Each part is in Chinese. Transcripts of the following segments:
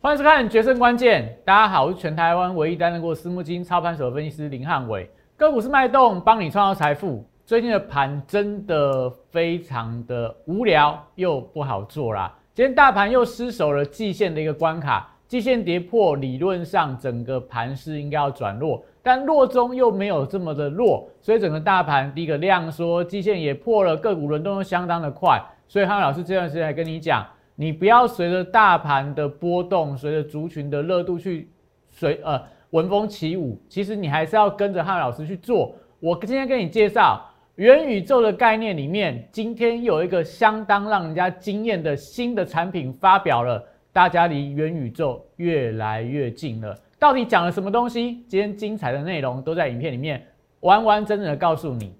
欢迎收看《决胜关键》，大家好，我是全台湾唯一担任过私募基金操盘手的分析师林汉伟。个股是脉动，帮你创造财富。最近的盘真的非常的无聊又不好做啦。今天大盘又失守了季线的一个关卡，季线跌破，理论上整个盘势应该要转弱，但弱中又没有这么的弱，所以整个大盘第一个量缩，季线也破了，个股轮动都相当的快。所以汉老师这段时间来跟你讲。你不要随着大盘的波动，随着族群的热度去随呃闻风起舞。其实你还是要跟着汉老师去做。我今天跟你介绍元宇宙的概念里面，今天有一个相当让人家惊艳的新的产品发表了，大家离元宇宙越来越近了。到底讲了什么东西？今天精彩的内容都在影片里面完完整整的告诉你。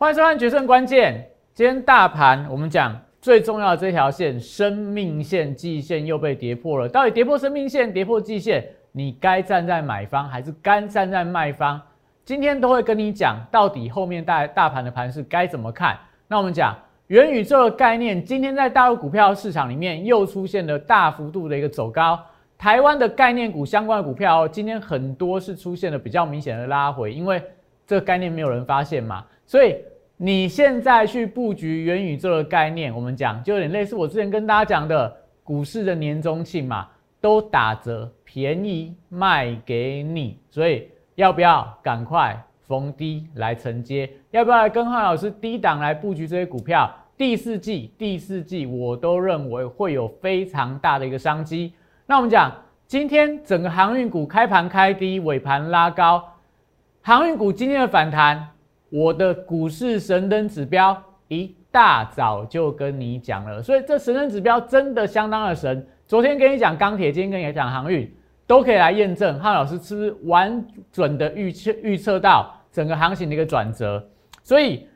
欢迎收看《决胜关键》。今天大盘我们讲最重要的这条线——生命线、季线又被跌破了。到底跌破生命线、跌破季线，你该站在买方还是该站在卖方？今天都会跟你讲，到底后面大大盘的盘势该怎么看。那我们讲元宇宙的概念，今天在大陆股票市场里面又出现了大幅度的一个走高。台湾的概念股相关的股票，今天很多是出现了比较明显的拉回，因为这个概念没有人发现嘛，所以。你现在去布局元宇宙的概念，我们讲就有点类似我之前跟大家讲的股市的年终庆嘛，都打折便宜卖给你，所以要不要赶快逢低来承接？要不要跟汉老师低档来布局这些股票？第四季第四季我都认为会有非常大的一个商机。那我们讲今天整个航运股开盘开低，尾盘拉高，航运股今天的反弹。我的股市神灯指标一大早就跟你讲了，所以这神灯指标真的相当的神。昨天跟你讲钢铁，今天跟你讲航运，都可以来验证。汉老师是不是完准的预测预测到整个行情的一个转折？所以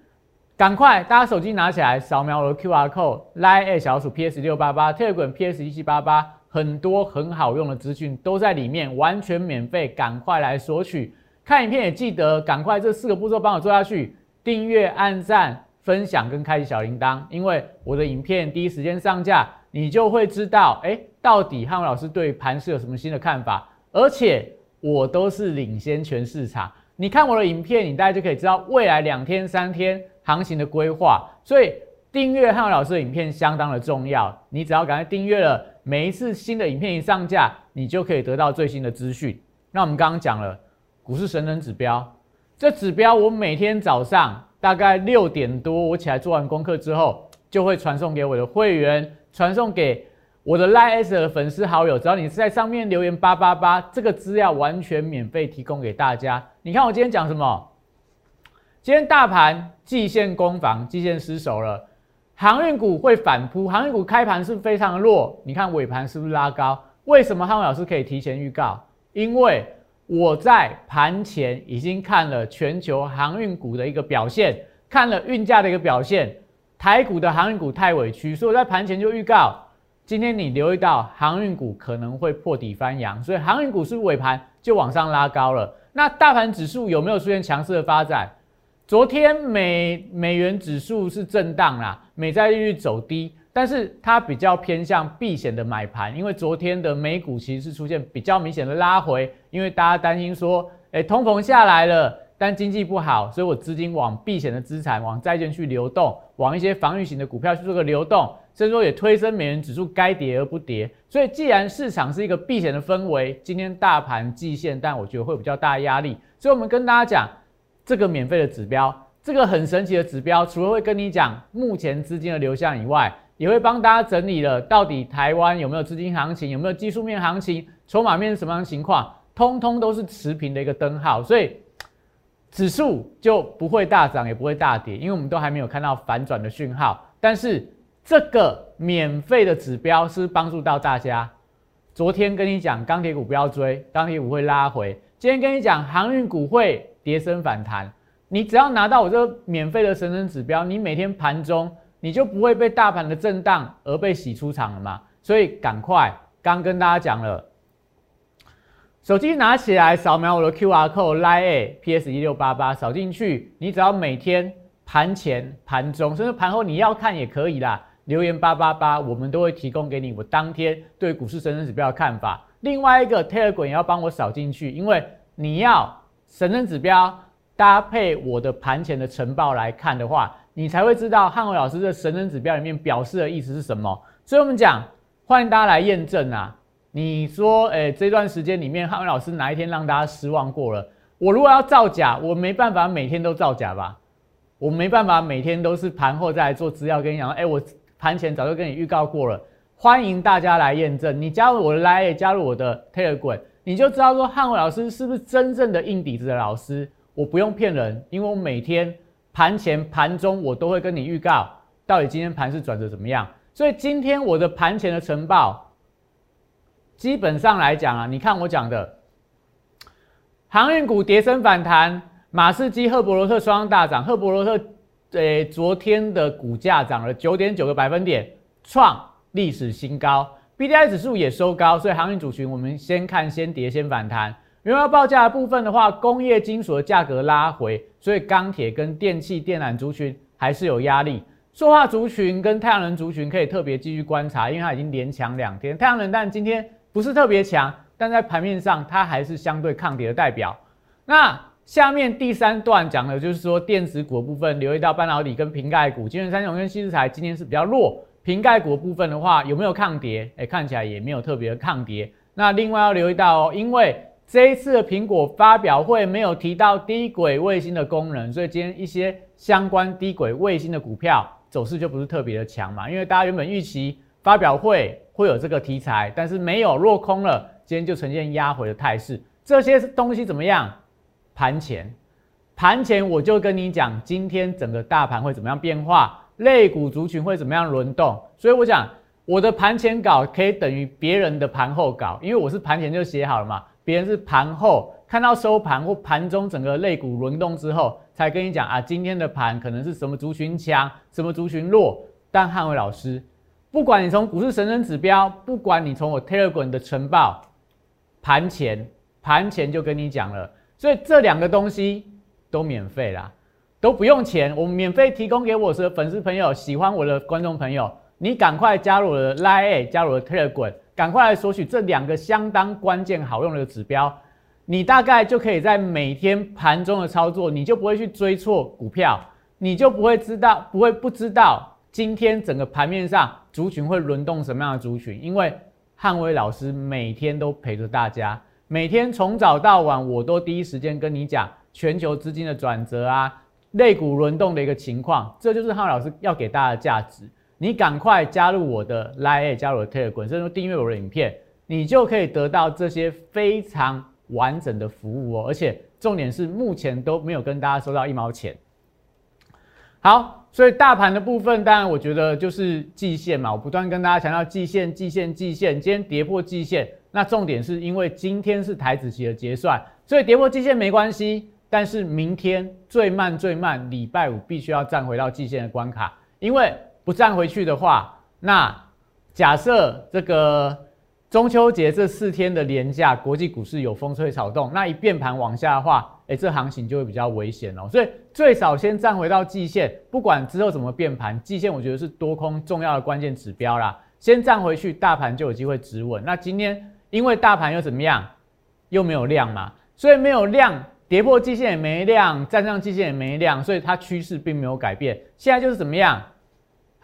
赶快大家手机拿起来，扫描我的 Q R code，Line 小鼠 P S 六八八，Telegram P S 一七八八，很多很好用的资讯都在里面，完全免费，赶快来索取。看影片也记得赶快这四个步骤帮我做下去：订阅、按赞、分享跟开启小铃铛。因为我的影片第一时间上架，你就会知道，哎，到底汉文老师对盘市有什么新的看法。而且我都是领先全市场。你看我的影片，你大概就可以知道未来两天、三天行情的规划。所以订阅汉文老师的影片相当的重要。你只要赶快订阅了，每一次新的影片一上架，你就可以得到最新的资讯。那我们刚刚讲了。股市神人指标，这指标我每天早上大概六点多，我起来做完功课之后，就会传送给我的会员，传送给我的 Line 的粉丝好友。只要你是在上面留言八八八，这个资料完全免费提供给大家。你看我今天讲什么？今天大盘季线攻防，季线失守了，航运股会反扑，航运股开盘是非常的弱，你看尾盘是不是拉高？为什么汉文老师可以提前预告？因为我在盘前已经看了全球航运股的一个表现，看了运价的一个表现，台股的航运股太委屈，所以我在盘前就预告，今天你留意到航运股可能会破底翻扬，所以航运股是尾盘就往上拉高了。那大盘指数有没有出现强势的发展？昨天美美元指数是震荡啦，美债利率走低。但是它比较偏向避险的买盘，因为昨天的美股其实是出现比较明显的拉回，因为大家担心说，哎，通膨下来了，但经济不好，所以我资金往避险的资产、往债券去流动，往一些防御型的股票去做个流动，所以说也推升美元指数该跌而不跌。所以既然市场是一个避险的氛围，今天大盘季线，但我觉得会比较大压力，所以我们跟大家讲这个免费的指标，这个很神奇的指标，除了会跟你讲目前资金的流向以外。也会帮大家整理了，到底台湾有没有资金行情，有没有技术面行情，筹码面是什么样情况，通通都是持平的一个灯号，所以指数就不会大涨，也不会大跌，因为我们都还没有看到反转的讯号。但是这个免费的指标是帮助到大家。昨天跟你讲钢铁股不要追，钢铁股会拉回；今天跟你讲航运股会跌升反弹。你只要拿到我这个免费的神神指标，你每天盘中。你就不会被大盘的震荡而被洗出场了嘛？所以赶快，刚跟大家讲了，手机拿起来扫描我的 Q R code Line PS 一六八八扫进去，你只要每天盘前、盘中，甚至盘后你要看也可以啦。留言八八八，我们都会提供给你我当天对股市神人指标的看法。另外一个 Telegram 也要帮我扫进去，因为你要神人指标搭配我的盘前的晨报来看的话，你才会知道汉伟老师的神人指标里面表示的意思是什么。所以我们讲，欢迎大家来验证啊！你说，诶，这段时间里面汉伟老师哪一天让大家失望过了？我如果要造假，我没办法每天都造假吧？我没办法每天都是盘后再来做资料跟你讲，哎，我。盘前早就跟你预告过了，欢迎大家来验证。你加入我的 Line，加入我的 Telegram，你就知道说汉伟老师是不是真正的硬底子的老师。我不用骗人，因为我每天盘前、盘中我都会跟你预告，到底今天盘是转折怎么样。所以今天我的盘前的晨报，基本上来讲啊，你看我讲的航运股跌升反弹，马士基、赫伯罗特双大涨，赫伯罗特。对，昨天的股价涨了九点九个百分点，创历史新高。B D I 指数也收高，所以航运主群我们先看先跌先反弹。原油报价的部分的话，工业金属的价格拉回，所以钢铁跟电器电缆族群还是有压力。塑化族群跟太阳能族群可以特别继续观察，因为它已经连强两天。太阳能但今天不是特别强，但在盘面上它还是相对抗跌的代表。那下面第三段讲的就是说电子股的部分，留意到半导体跟瓶盖股，金圆三雄跟西之材今天是比较弱。瓶盖股的部分的话，有没有抗跌？哎，看起来也没有特别的抗跌。那另外要留意到哦，因为这一次的苹果发表会没有提到低轨卫星的功能，所以今天一些相关低轨卫星的股票走势就不是特别的强嘛。因为大家原本预期发表会会有这个题材，但是没有落空了，今天就呈现压回的态势。这些东西怎么样？盘前，盘前我就跟你讲，今天整个大盘会怎么样变化，类股族群会怎么样轮动，所以我讲我的盘前稿可以等于别人的盘后稿，因为我是盘前就写好了嘛，别人是盘后看到收盘或盘中整个类股轮动之后，才跟你讲啊，今天的盘可能是什么族群强，什么族群弱。但汉伟老师，不管你从股市神人指标，不管你从我 Telegram 的晨报，盘前盘前就跟你讲了。所以这两个东西都免费啦，都不用钱，我们免费提供给我的粉丝朋友、喜欢我的观众朋友，你赶快加入我的 Line，加入我的 Telegram，赶快来索取这两个相当关键好用的指标，你大概就可以在每天盘中的操作，你就不会去追错股票，你就不会知道，不会不知道今天整个盘面上族群会轮动什么样的族群，因为汉威老师每天都陪着大家。每天从早到晚，我都第一时间跟你讲全球资金的转折啊，类股轮动的一个情况，这就是汉威老师要给大家的价值。你赶快加入我的 Line，加入我的 Telegram，甚至订阅我的影片，你就可以得到这些非常完整的服务哦。而且重点是，目前都没有跟大家收到一毛钱。好，所以大盘的部分，当然我觉得就是季线嘛，我不断跟大家强调季线、季线、季线，今天跌破季线。那重点是因为今天是台子期的结算，所以跌破季线没关系。但是明天最慢最慢礼拜五必须要站回到季线的关卡，因为不站回去的话，那假设这个中秋节这四天的连假，国际股市有风吹草动，那一变盘往下的话，哎，这行情就会比较危险哦。所以最少先站回到季线，不管之后怎么变盘，季线我觉得是多空重要的关键指标啦。先站回去，大盘就有机会止稳。那今天。因为大盘又怎么样，又没有量嘛，所以没有量，跌破季线也没量，站上季线也没量，所以它趋势并没有改变。现在就是怎么样，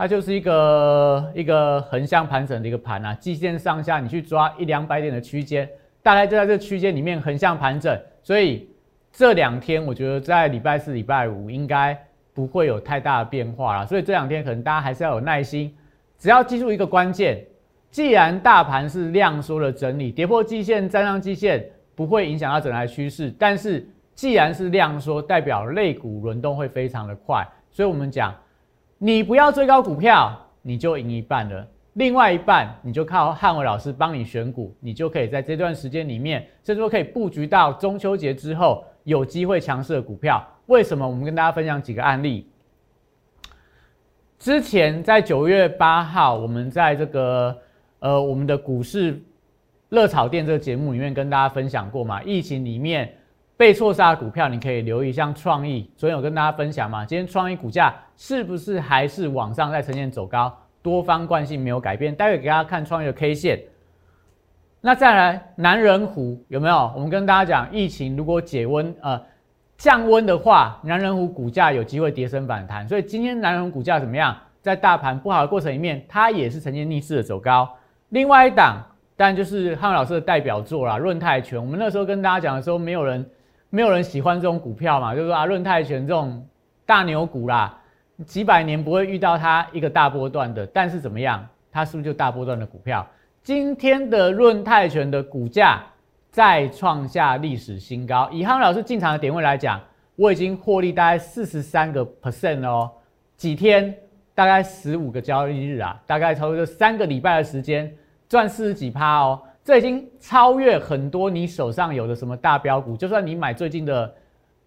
它就是一个一个横向盘整的一个盘啊，季线上下你去抓一两百点的区间，大概就在这区间里面横向盘整。所以这两天我觉得在礼拜四、礼拜五应该不会有太大的变化了。所以这两天可能大家还是要有耐心，只要记住一个关键。既然大盘是量缩的整理，跌破季线、站上季线不会影响到整台趋势。但是既然是量缩，代表类股轮动会非常的快。所以我们讲，你不要追高股票，你就赢一半了。另外一半，你就靠汉伟老师帮你选股，你就可以在这段时间里面，甚至说可以布局到中秋节之后有机会强势的股票。为什么？我们跟大家分享几个案例。之前在九月八号，我们在这个。呃我们的股市热炒店这个节目里面跟大家分享过嘛，疫情里面被错杀的股票，你可以留意，像创意，昨天有跟大家分享嘛，今天创意股价是不是还是往上在呈现走高，多方惯性没有改变，待会给大家看创意的 K 线。那再来南人湖有没有？我们跟大家讲，疫情如果解温呃降温的话，南人湖股价有机会跌升反弹。所以今天南人湖股价怎么样？在大盘不好的过程里面，它也是呈现逆势的走高。另外一档，当然就是汉老师的代表作啦，润泰拳。我们那时候跟大家讲的时候，没有人没有人喜欢这种股票嘛，就是说啊，润泰拳这种大牛股啦，几百年不会遇到它一个大波段的。但是怎么样？它是不是就大波段的股票？今天的润泰拳的股价再创下历史新高。以汉老师进场的点位来讲，我已经获利大概四十三个 percent 哦。几天？大概十五个交易日啊，大概差不多三个礼拜的时间，赚四十几趴哦。这已经超越很多你手上有的什么大标股。就算你买最近的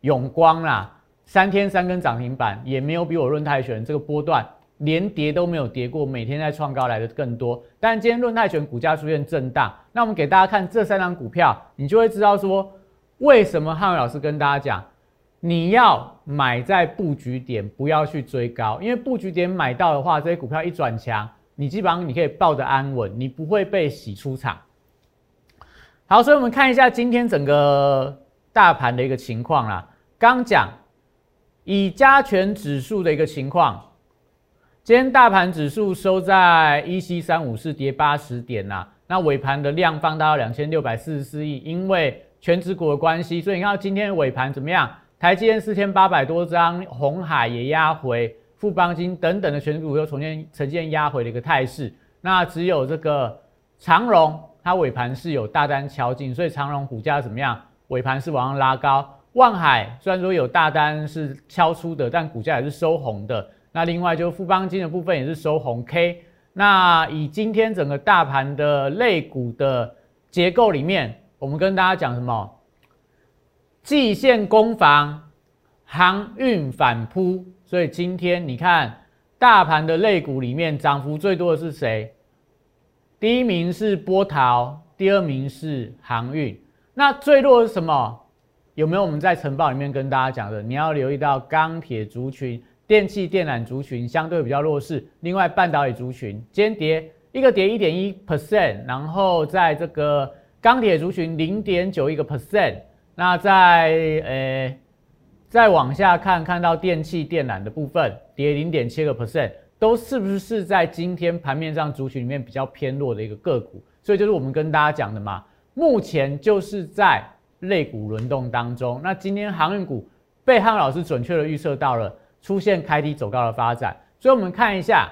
永光啦，三天三根涨停板，也没有比我润泰拳这个波段。连跌都没有跌过，每天在创高来的更多。但今天润泰拳股价出现震荡，那我们给大家看这三张股票，你就会知道说为什么汉伟老师跟大家讲，你要买在布局点，不要去追高，因为布局点买到的话，这些股票一转强，你基本上你可以抱着安稳，你不会被洗出场。好，所以我们看一下今天整个大盘的一个情况啦。刚讲以加权指数的一个情况。今天大盘指数收在一七三五四，跌八十点呐。那尾盘的量放大到两千六百四十四亿，因为全指股的关系，所以你看到今天尾盘怎么样？台积电四千八百多张，红海也压回，富邦金等等的全指股又重新呈现压回的一个态势。那只有这个长荣，它尾盘是有大单敲进，所以长荣股价怎么样？尾盘是往上拉高。万海虽然说有大单是敲出的，但股价也是收红的。那另外就是富邦金的部分也是收红 K。那以今天整个大盘的类股的结构里面，我们跟大家讲什么？季线攻防，航运反扑。所以今天你看大盘的类股里面涨幅最多的是谁？第一名是波涛，第二名是航运。那最弱是什么？有没有我们在晨报里面跟大家讲的？你要留意到钢铁族群。电器电缆族群相对比较弱势，另外半导体族群今天跌一个跌一点一 percent，然后在这个钢铁族群零点九一个 percent，那在呃再往下看，看到电器电缆的部分跌零点七个 percent，都是不是在今天盘面上族群里面比较偏弱的一个个股？所以就是我们跟大家讲的嘛，目前就是在类股轮动当中。那今天航运股被汉老师准确的预测到了。出现开低走高的发展，所以我们看一下，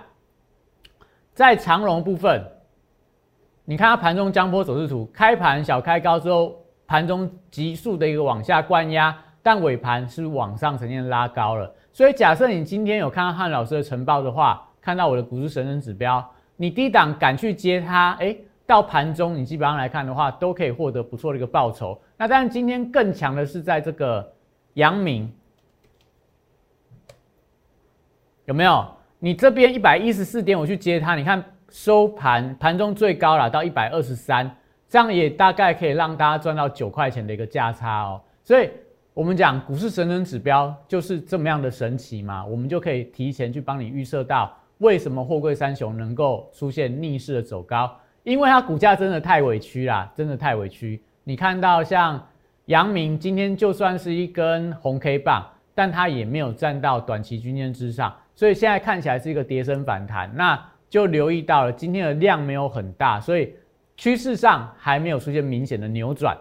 在长龙部分，你看它盘中江波走势图，开盘小开高之后，盘中急速的一个往下灌压，但尾盘是往上呈现拉高了。所以假设你今天有看到汉老师的晨报的话，看到我的股市神人指标，你低档敢去接它，哎，到盘中你基本上来看的话，都可以获得不错的一个报酬。那当然今天更强的是在这个阳明。有没有？你这边一百一十四点，我去接它，你看收盘盘中最高了，到一百二十三，这样也大概可以让大家赚到九块钱的一个价差哦。所以，我们讲股市神人指标就是这么样的神奇嘛，我们就可以提前去帮你预测到为什么货柜三雄能够出现逆势的走高，因为它股价真的太委屈啦，真的太委屈。你看到像阳明今天就算是一根红 K 棒，但它也没有站到短期均线之上。所以现在看起来是一个跌升反弹，那就留意到了今天的量没有很大，所以趋势上还没有出现明显的扭转。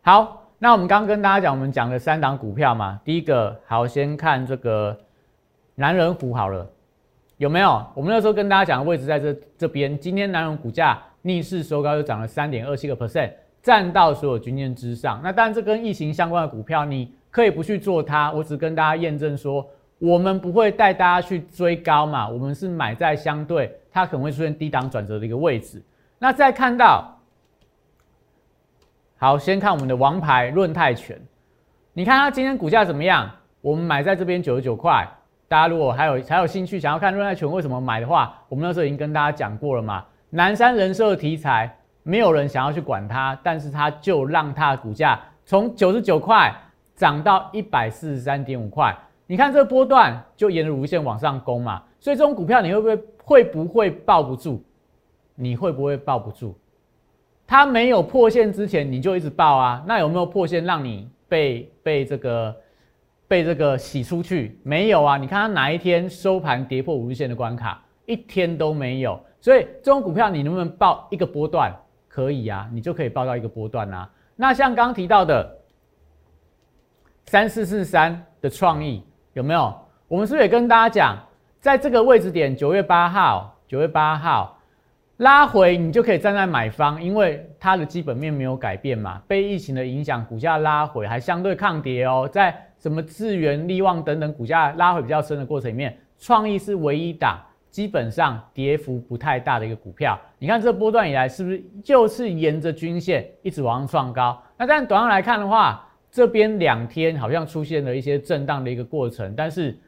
好，那我们刚刚跟大家讲，我们讲的三档股票嘛，第一个好先看这个南人股好了，有没有？我们那时候跟大家讲的位置在这这边，今天南人股价逆势收高，又涨了三点二七个 percent，站到所有均线之上。那当然这跟疫情相关的股票，你可以不去做它，我只跟大家验证说。我们不会带大家去追高嘛，我们是买在相对它可能会出现低档转折的一个位置。那再看到，好，先看我们的王牌润泰拳，你看它今天股价怎么样？我们买在这边九十九块。大家如果还有还有兴趣想要看润泰拳为什么买的话，我们那时候已经跟大家讲过了嘛。南山人寿的题材，没有人想要去管它，但是它就让它的股价从九十九块涨到一百四十三点五块。你看这波段就沿着无线往上攻嘛，所以这种股票你会不会会不会抱不住？你会不会抱不住？它没有破线之前你就一直报啊，那有没有破线让你被被这个被这个洗出去？没有啊，你看它哪一天收盘跌破五日线的关卡，一天都没有。所以这种股票你能不能报一个波段？可以啊，你就可以报到一个波段啊。那像刚刚提到的三四四三的创意有没有？我们是不是也跟大家讲，在这个位置点，九月八号，九月八号。拉回你就可以站在买方，因为它的基本面没有改变嘛，被疫情的影响，股价拉回还相对抗跌哦。在什么智源、利旺等等股价拉回比较深的过程里面，创意是唯一档基本上跌幅不太大的一个股票。你看这波段以来是不是就是沿着均线一直往上创高？那但短上来看的话，这边两天好像出现了一些震荡的一个过程，但是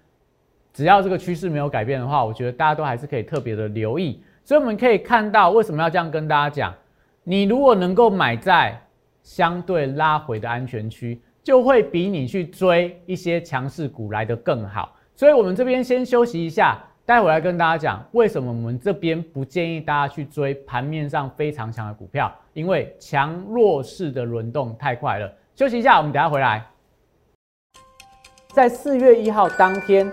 只要这个趋势没有改变的话，我觉得大家都还是可以特别的留意。所以我们可以看到，为什么要这样跟大家讲？你如果能够买在相对拉回的安全区，就会比你去追一些强势股来得更好。所以，我们这边先休息一下，待会来跟大家讲，为什么我们这边不建议大家去追盘面上非常强的股票，因为强弱势的轮动太快了。休息一下，我们等下回来。在四月一号当天。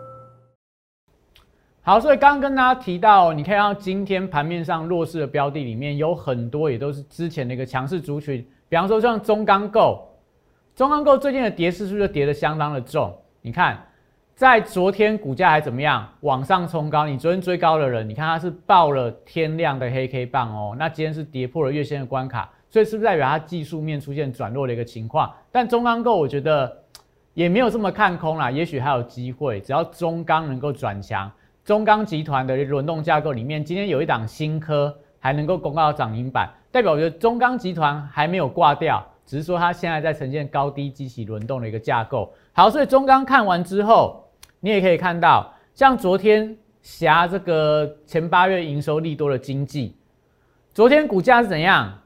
好，所以刚刚跟大家提到，你看到今天盘面上弱势的标的里面有很多，也都是之前的一个强势族群，比方说像中钢构，中钢构最近的跌势是不是跌得相当的重？你看，在昨天股价还怎么样？往上冲高，你昨天追高的人，你看它是爆了天量的黑 K 棒哦，那今天是跌破了月线的关卡，所以是不是代表它技术面出现转弱的一个情况？但中钢构我觉得也没有这么看空啦，也许还有机会，只要中钢能够转强。中钢集团的轮动架构里面，今天有一档新科还能够公告涨停板，代表我觉得中钢集团还没有挂掉，只是说它现在在呈现高低机器轮动的一个架构。好，所以中钢看完之后，你也可以看到，像昨天霞这个前八月营收利多的经济，昨天股价是怎样？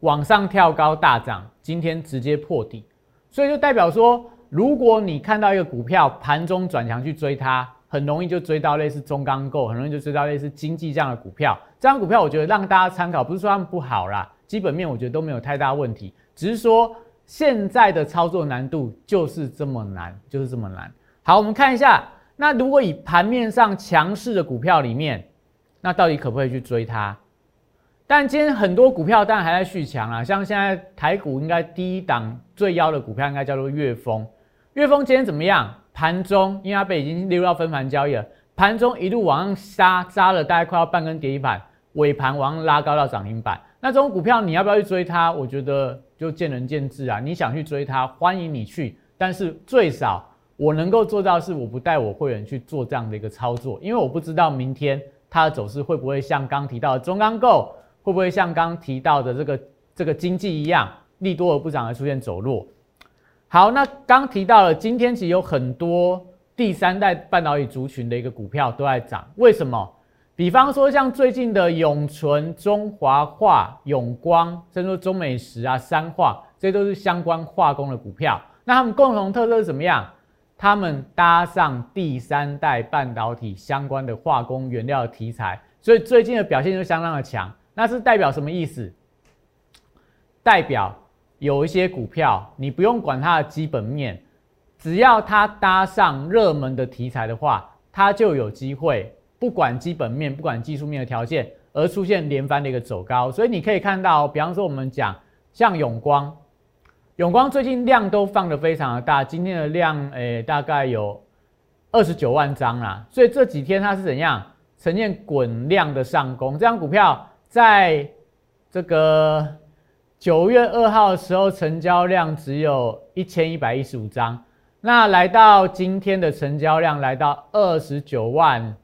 往上跳高大涨，今天直接破底，所以就代表说，如果你看到一个股票盘中转强去追它。很容易就追到类似中钢构，很容易就追到类似经济这样的股票。这样股票我觉得让大家参考，不是说他们不好啦，基本面我觉得都没有太大问题，只是说现在的操作难度就是这么难，就是这么难。好，我们看一下，那如果以盘面上强势的股票里面，那到底可不可以去追它？但今天很多股票当然还在续强啊，像现在台股应该第一档最妖的股票应该叫做粤丰，粤丰今天怎么样？盘中，因为它被已经溜到分盘交易了，盘中一路往上杀，杀了大概快要半根跌停板，尾盘往上拉高到涨停板。那这种股票你要不要去追它？我觉得就见仁见智啊。你想去追它，欢迎你去，但是最少我能够做到是，我不带我会员去做这样的一个操作，因为我不知道明天它的走势会不会像刚提到的中钢构。会不会像刚提到的这个这个经济一样，利多而不涨而出现走弱？好，那刚提到了今天其实有很多第三代半导体族群的一个股票都在涨，为什么？比方说像最近的永纯、中华化、永光，甚至中美石啊、三化，这些都是相关化工的股票。那它们共同特色是怎么样？他们搭上第三代半导体相关的化工原料题材，所以最近的表现就相当的强。那是代表什么意思？代表有一些股票，你不用管它的基本面，只要它搭上热门的题材的话，它就有机会。不管基本面，不管技术面的条件，而出现连番的一个走高，所以你可以看到，比方说我们讲像永光，永光最近量都放得非常的大，今天的量诶大概有二十九万张啦，所以这几天它是怎样呈现滚量的上攻？这张股票在这个九月二号的时候，成交量只有一千一百一十五张，那来到今天的成交量来到二十九万。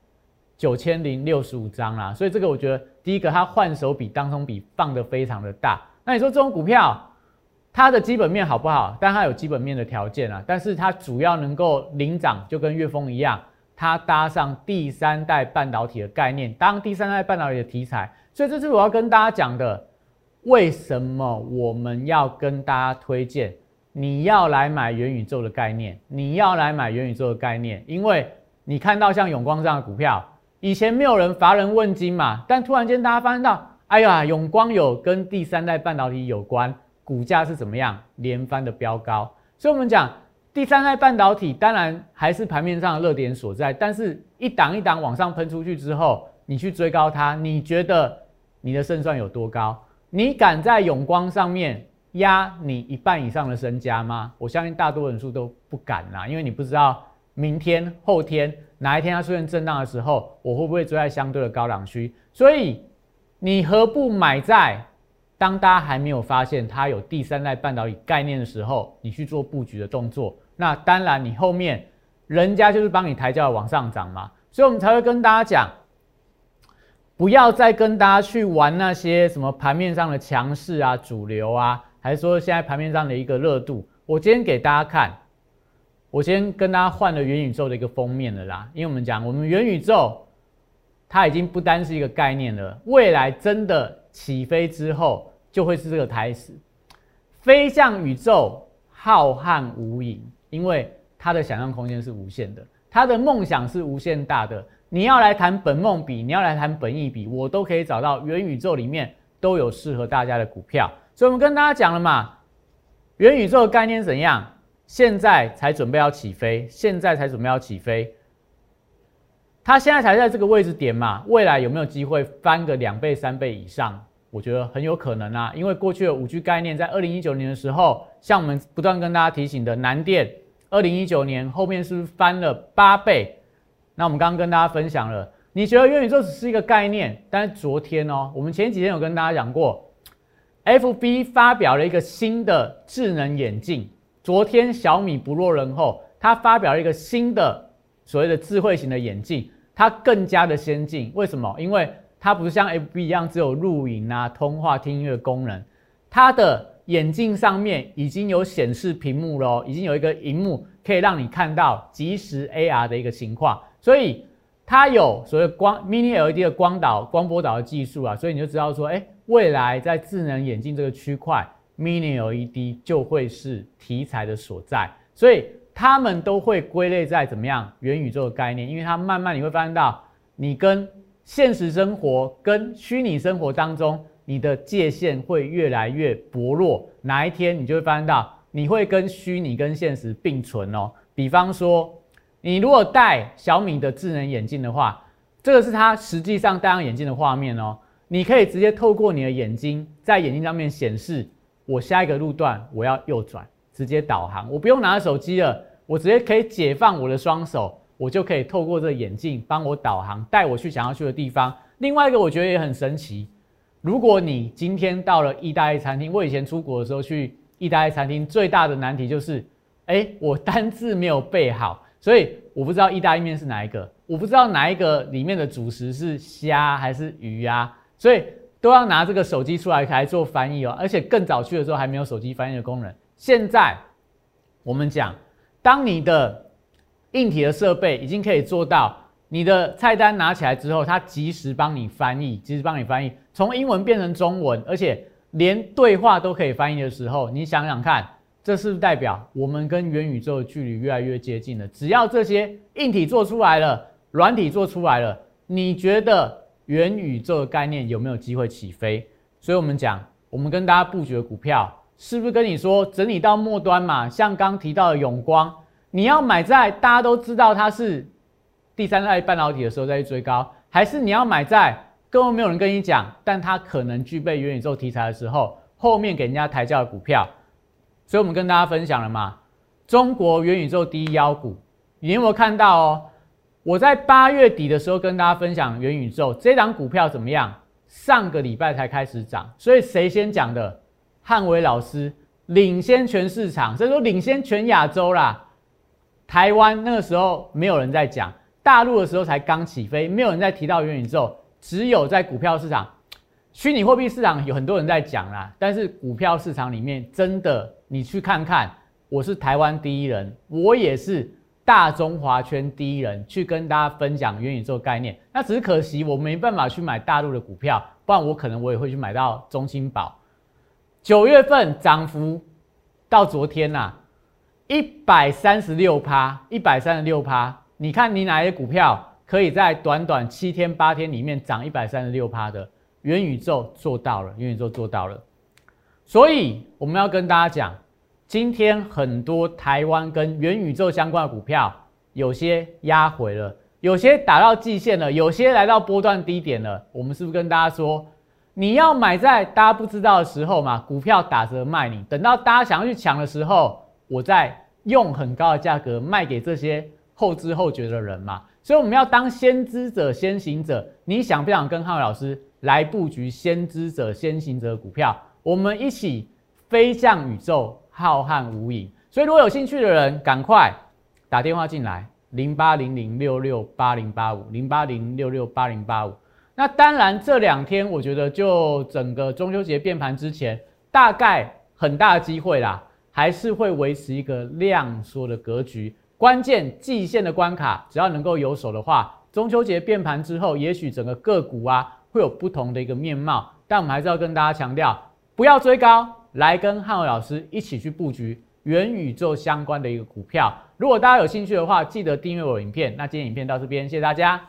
九千零六十五张啦，所以这个我觉得第一个它换手比当中比放的非常的大。那你说这种股票它的基本面好不好？但它有基本面的条件啊，但是它主要能够领涨，就跟岳峰一样，它搭上第三代半导体的概念，当第三代半导体的题材。所以这是我要跟大家讲的，为什么我们要跟大家推荐你要来买元宇宙的概念？你要来买元宇宙的概念，因为你看到像永光这样的股票。以前没有人乏人问津嘛，但突然间大家发现到，哎呀，永光有跟第三代半导体有关，股价是怎么样连番的飙高。所以，我们讲第三代半导体当然还是盘面上的热点所在，但是一档一档往上喷出去之后，你去追高它，你觉得你的胜算有多高？你敢在永光上面压你一半以上的身家吗？我相信大多人数都不敢啦，因为你不知道明天、后天。哪一天它出现震荡的时候，我会不会追在相对的高档区？所以你何不买在当大家还没有发现它有第三代半导体概念的时候，你去做布局的动作？那当然，你后面人家就是帮你抬轿往上涨嘛。所以我们才会跟大家讲，不要再跟大家去玩那些什么盘面上的强势啊、主流啊，还是说现在盘面上的一个热度。我今天给大家看。我先跟大家换了元宇宙的一个封面了啦，因为我们讲我们元宇宙，它已经不单是一个概念了，未来真的起飞之后就会是这个开始，飞向宇宙浩瀚无垠，因为它的想象空间是无限的，他的梦想是无限大的。你要来谈本梦比，你要来谈本意比，我都可以找到元宇宙里面都有适合大家的股票。所以我们跟大家讲了嘛，元宇宙的概念怎样？现在才准备要起飞，现在才准备要起飞，它现在才在这个位置点嘛？未来有没有机会翻个两倍、三倍以上？我觉得很有可能啊，因为过去的五 G 概念在二零一九年的时候，像我们不断跟大家提醒的南电，二零一九年后面是不是翻了八倍？那我们刚刚跟大家分享了，你觉得元宇宙只是一个概念？但是昨天哦，我们前几天有跟大家讲过，FB 发表了一个新的智能眼镜。昨天小米不落人后，它发表了一个新的所谓的智慧型的眼镜，它更加的先进。为什么？因为它不是像 FB 一样只有录影啊、通话、听音乐功能，它的眼镜上面已经有显示屏幕喽，已经有一个荧幕可以让你看到即时 AR 的一个情况，所以它有所谓光 Mini LED 的光导、光波导的技术啊，所以你就知道说，哎，未来在智能眼镜这个区块。Mini LED 就会是题材的所在，所以他们都会归类在怎么样元宇宙的概念，因为它慢慢你会发现到，你跟现实生活跟虚拟生活当中，你的界限会越来越薄弱，哪一天你就会发现到，你会跟虚拟跟现实并存哦。比方说，你如果戴小米的智能眼镜的话，这个是它实际上戴上眼镜的画面哦，你可以直接透过你的眼睛在眼睛上面显示。我下一个路段我要右转，直接导航，我不用拿着手机了，我直接可以解放我的双手，我就可以透过这个眼镜帮我导航，带我去想要去的地方。另外一个我觉得也很神奇，如果你今天到了意大利餐厅，我以前出国的时候去意大利餐厅，最大的难题就是，哎，我单字没有背好，所以我不知道意大利面是哪一个，我不知道哪一个里面的主食是虾还是鱼啊，所以。都要拿这个手机出来来做翻译哦，而且更早去的时候还没有手机翻译的功能。现在我们讲，当你的硬体的设备已经可以做到，你的菜单拿起来之后，它及时帮你翻译，及时帮你翻译，从英文变成中文，而且连对话都可以翻译的时候，你想想看，这是不是代表我们跟元宇宙的距离越来越接近了？只要这些硬体做出来了，软体做出来了，你觉得？元宇宙的概念有没有机会起飞？所以我们讲，我们跟大家布局的股票，是不是跟你说整理到末端嘛？像刚提到的永光，你要买在大家都知道它是第三代半导体的时候再去追高，还是你要买在根本没有人跟你讲，但它可能具备元宇宙题材的时候，后面给人家抬轿的股票？所以我们跟大家分享了嘛，中国元宇宙第一妖股，你有没有看到哦？我在八月底的时候跟大家分享元宇宙这档股票怎么样？上个礼拜才开始涨，所以谁先讲的？汉伟老师领先全市场，所以说领先全亚洲啦。台湾那个时候没有人在讲，大陆的时候才刚起飞，没有人在提到元宇宙，只有在股票市场、虚拟货币市场有很多人在讲啦。但是股票市场里面真的，你去看看，我是台湾第一人，我也是。大中华圈第一人去跟大家分享元宇宙概念，那只是可惜我没办法去买大陆的股票，不然我可能我也会去买到中芯宝。九月份涨幅到昨天呐，一百三十六趴，一百三十六趴。你看你哪些股票可以在短短七天八天里面涨一百三十六趴的？元宇宙做到了，元宇宙做到了。所以我们要跟大家讲。今天很多台湾跟元宇宙相关的股票，有些压回了，有些打到季线了，有些来到波段低点了。我们是不是跟大家说，你要买在大家不知道的时候嘛？股票打折卖你，等到大家想要去抢的时候，我再用很高的价格卖给这些后知后觉的人嘛。所以我们要当先知者、先行者。你想不想跟汉伟老师来布局先知者、先行者的股票？我们一起飞向宇宙。浩瀚无垠，所以如果有兴趣的人，赶快打电话进来，零八零零六六八零八五，零八零六六八零八五。那当然，这两天我觉得就整个中秋节变盘之前，大概很大的机会啦，还是会维持一个量缩的格局。关键季线的关卡，只要能够有手的话，中秋节变盘之后，也许整个个股啊会有不同的一个面貌。但我们还是要跟大家强调，不要追高。来跟汉伟老师一起去布局元宇宙相关的一个股票。如果大家有兴趣的话，记得订阅我的影片。那今天影片到这边，谢谢大家。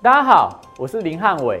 大家好，我是林汉伟，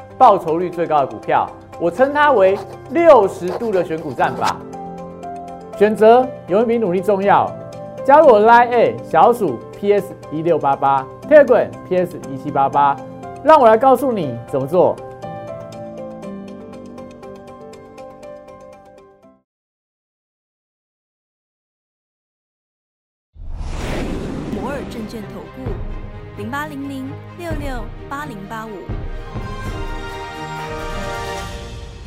报酬率最高的股票。我称它为六十度的选股战法。选择永远比努力重要。加入我 Line A 小鼠 PS 一六八八，Telegram PS 一七八八，让我来告诉你怎么做。摩尔证券投顾零八零零六六八零八五